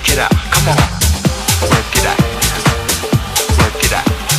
Work it out. Come on. Work it out. Work it out.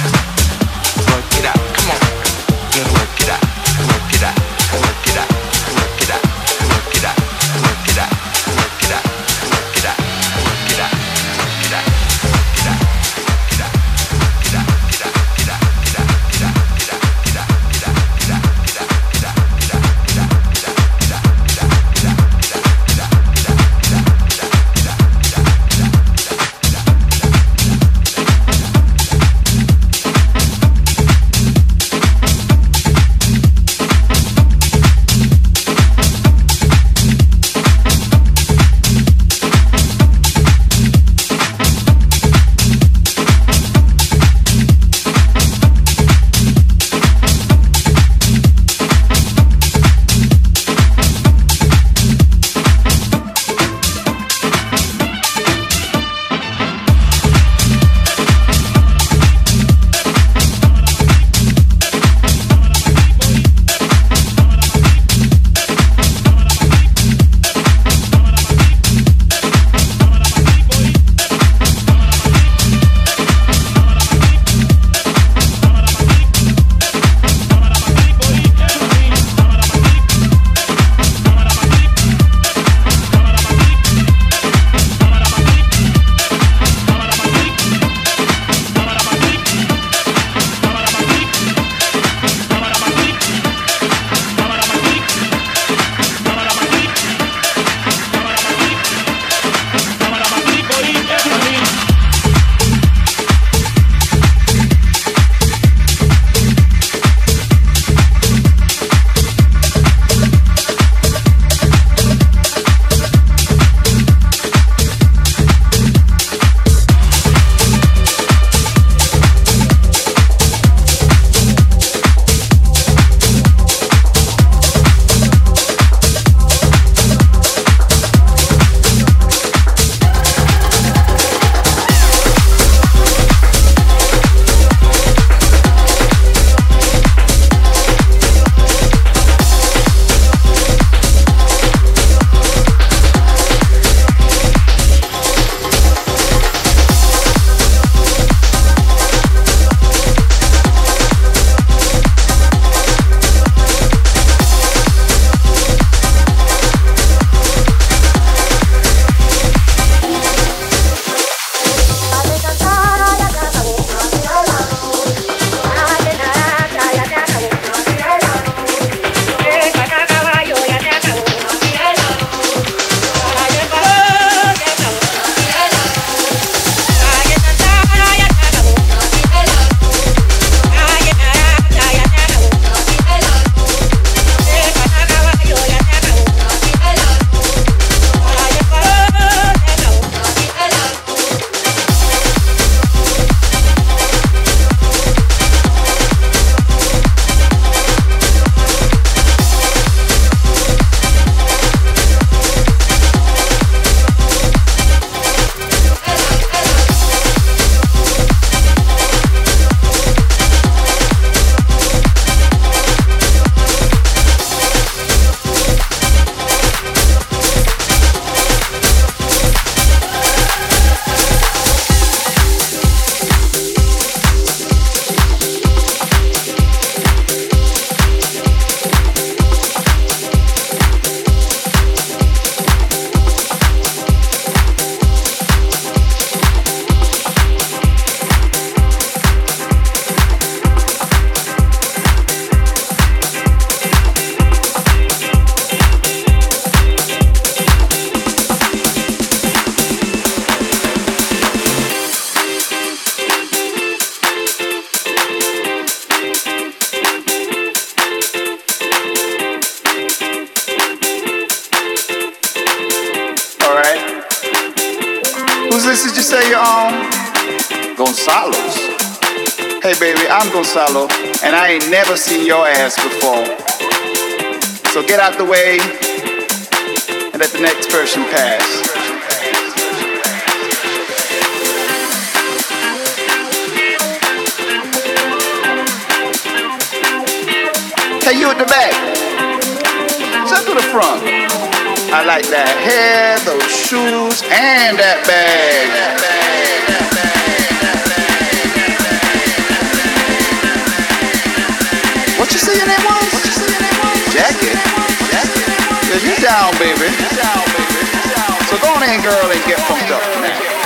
let the next person pass. Hey, you at the back. Step to the front. I like that hair, those shoes, and that bag. That. What you say your name was? down, baby. So go on in, girl, and get fucked up.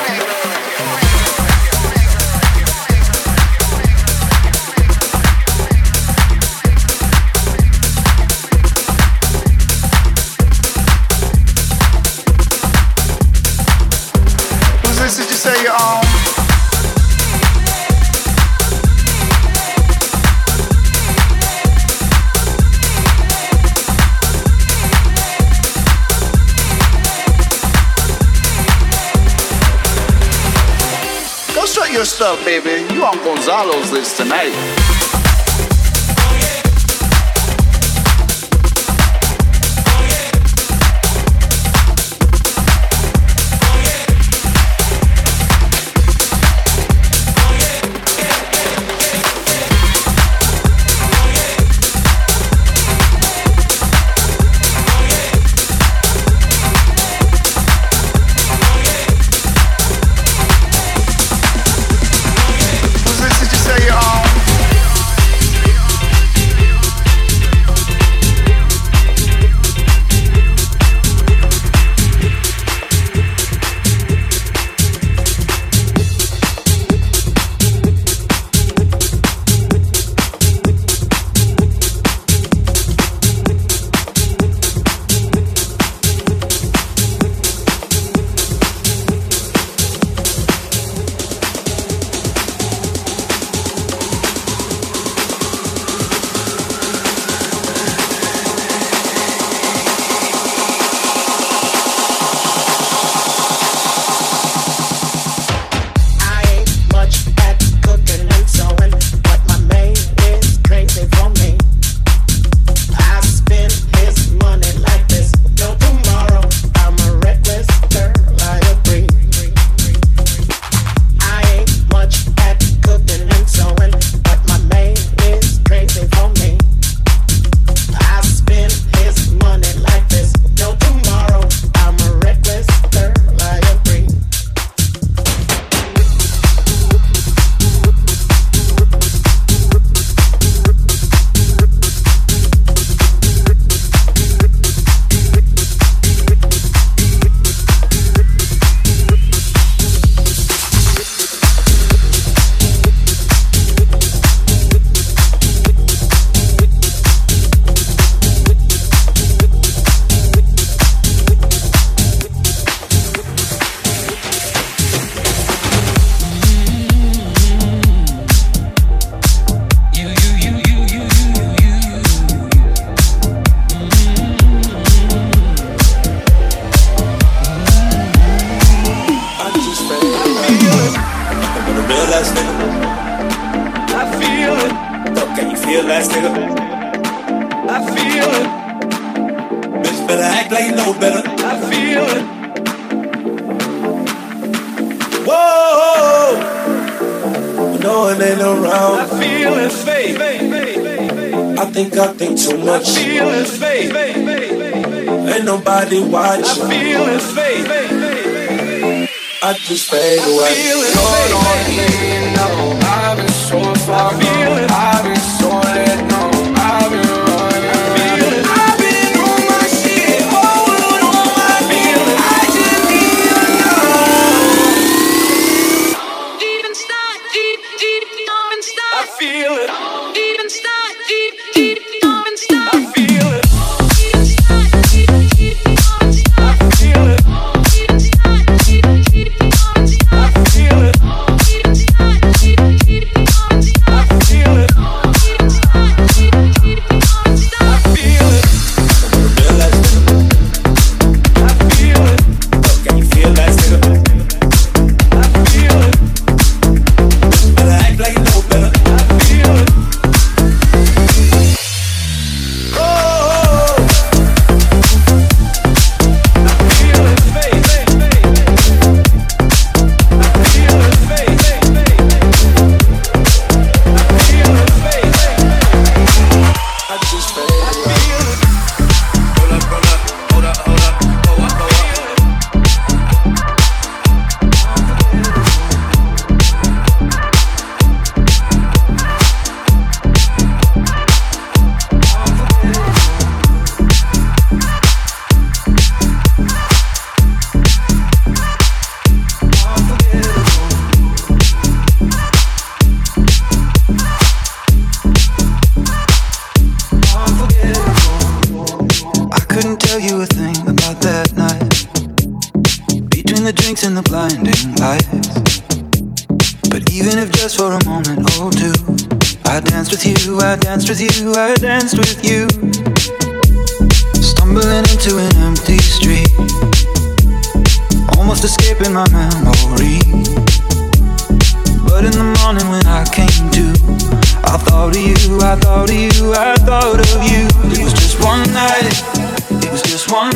up, baby? You on Gonzalo's list tonight.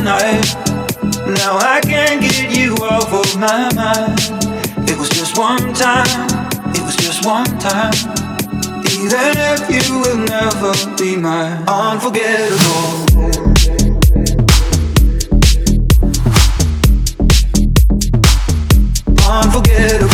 night. Now I can't get you off of my mind. It was just one time, it was just one time. Even if you will never be my unforgettable. unforgettable.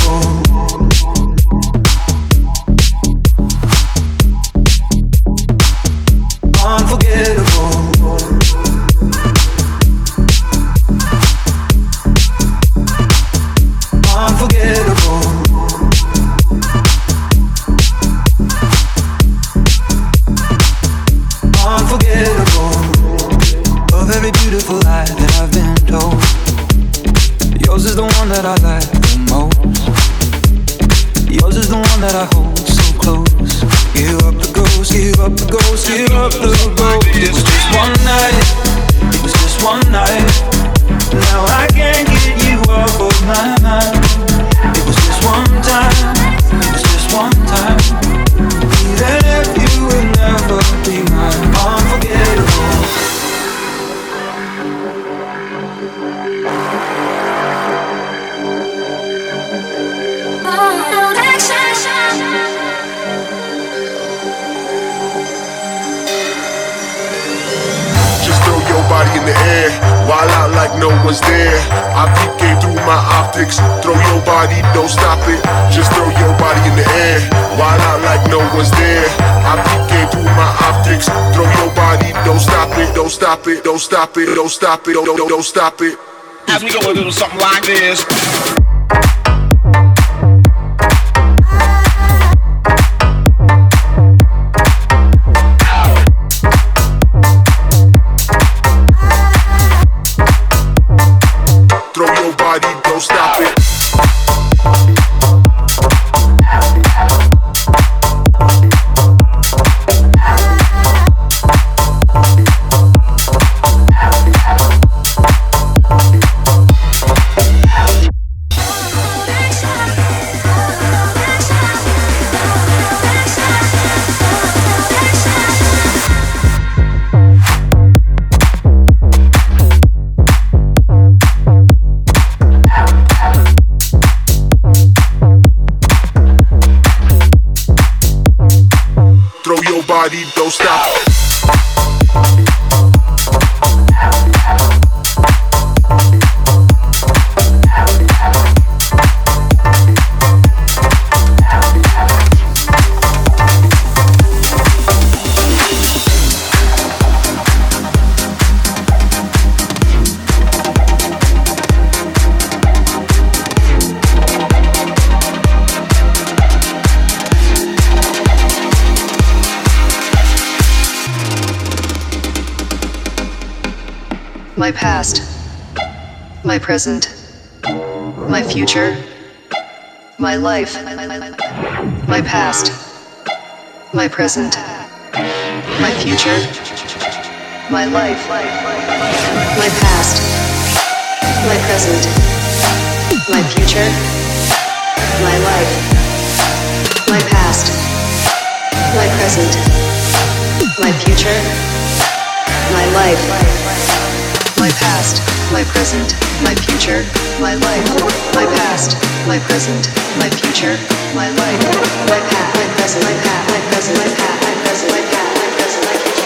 Stop it, Just throw your body in the air. Wide out like no one's there. I peep game through my optics. Throw your body, don't, stop it, don't, stop it, don't stop it. As we go a little something like this. Present, my future, my life, my past, my present, my future, my life, my past, my present, my future, my life, my past, my present, my future, my life, my past my present, my future, my life, my past, my present, my future, my life, my past, my present, my past, my present, my past, my present, my past, my present, my future.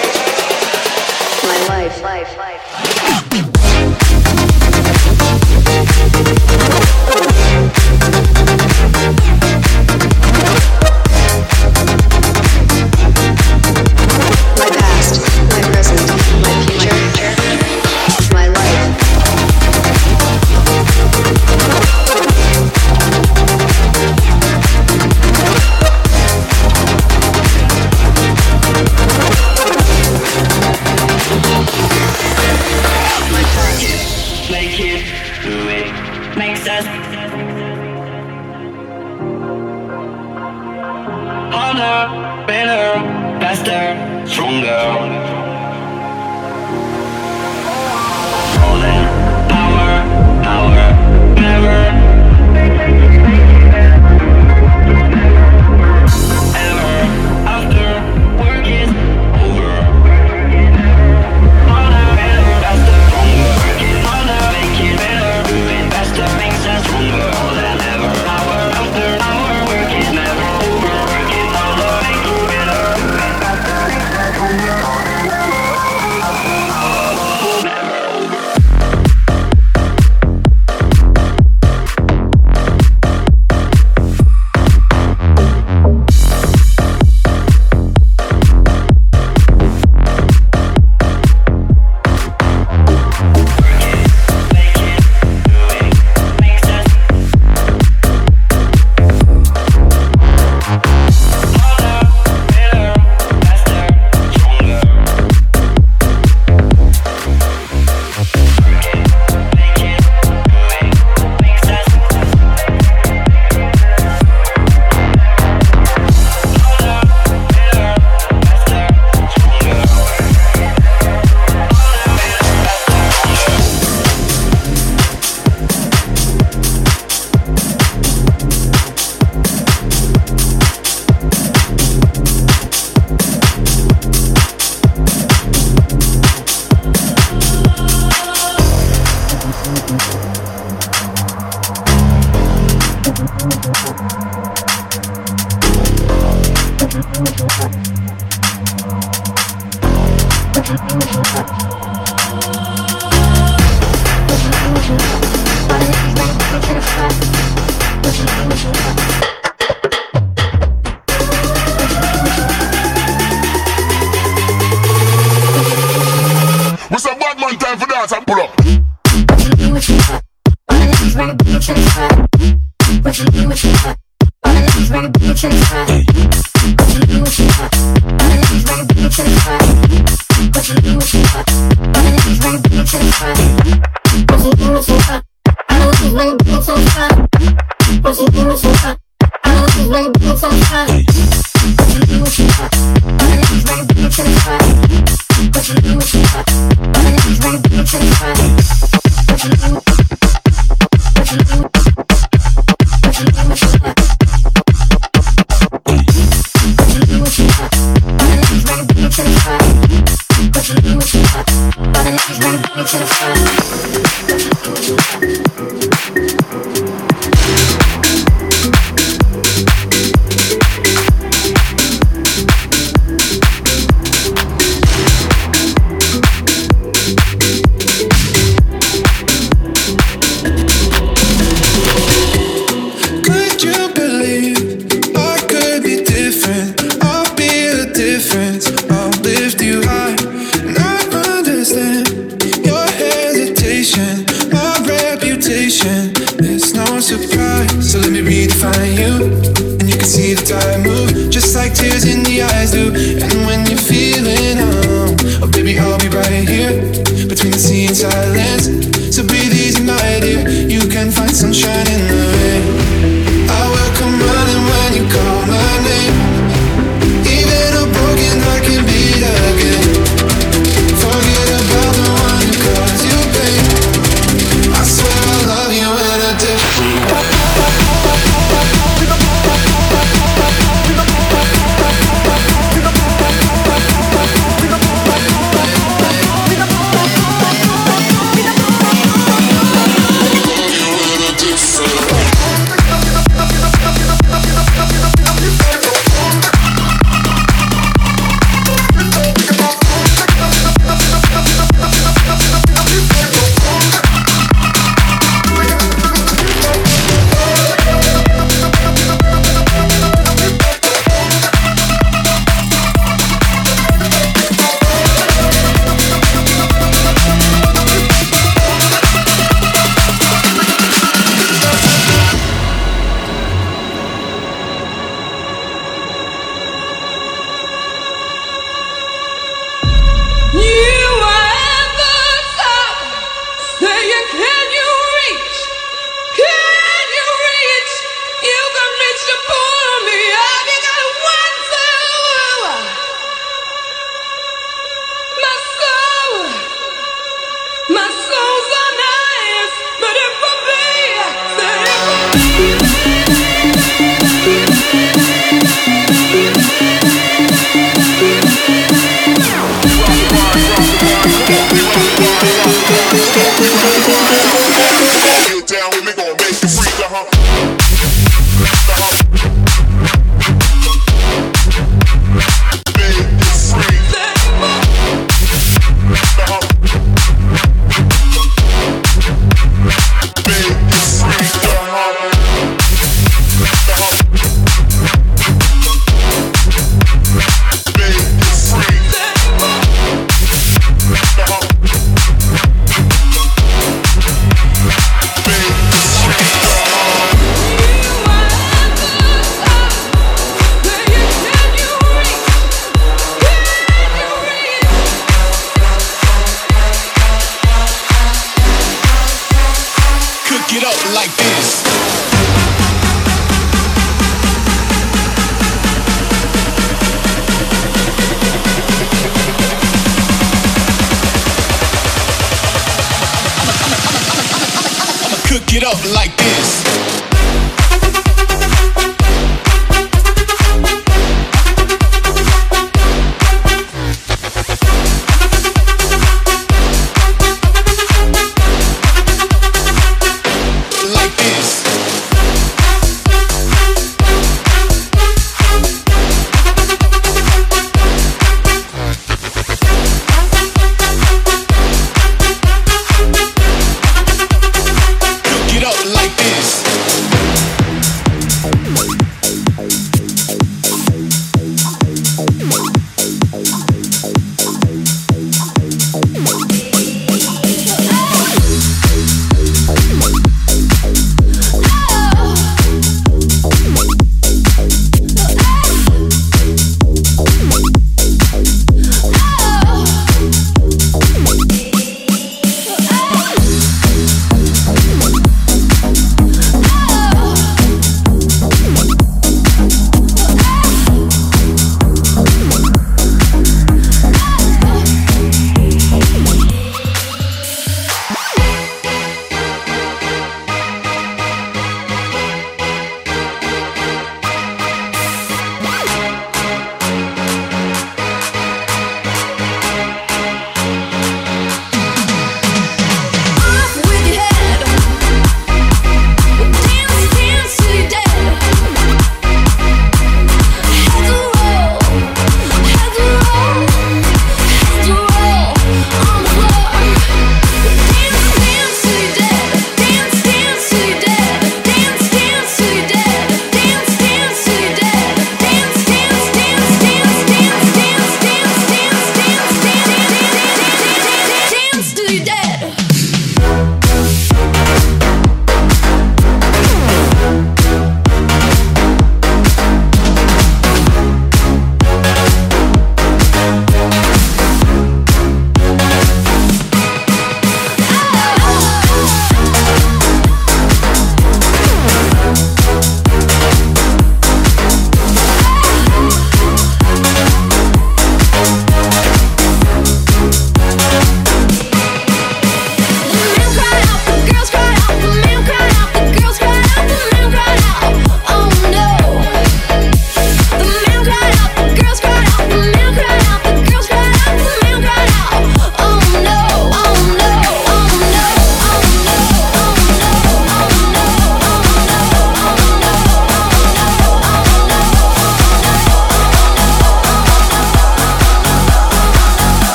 up like this.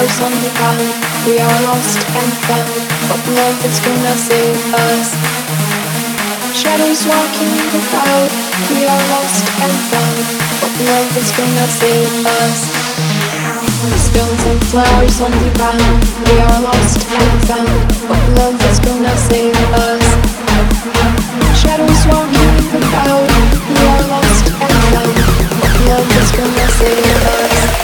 ours on the ground. We are lost and found, but love is gonna save us. Shadows walking the cloud. We are lost and found, but love is gonna save us. Spills and flowers on the ground. We are lost and found, but love is gonna save us. Shadows walking the cloud. We are lost and found, but love is gonna save us.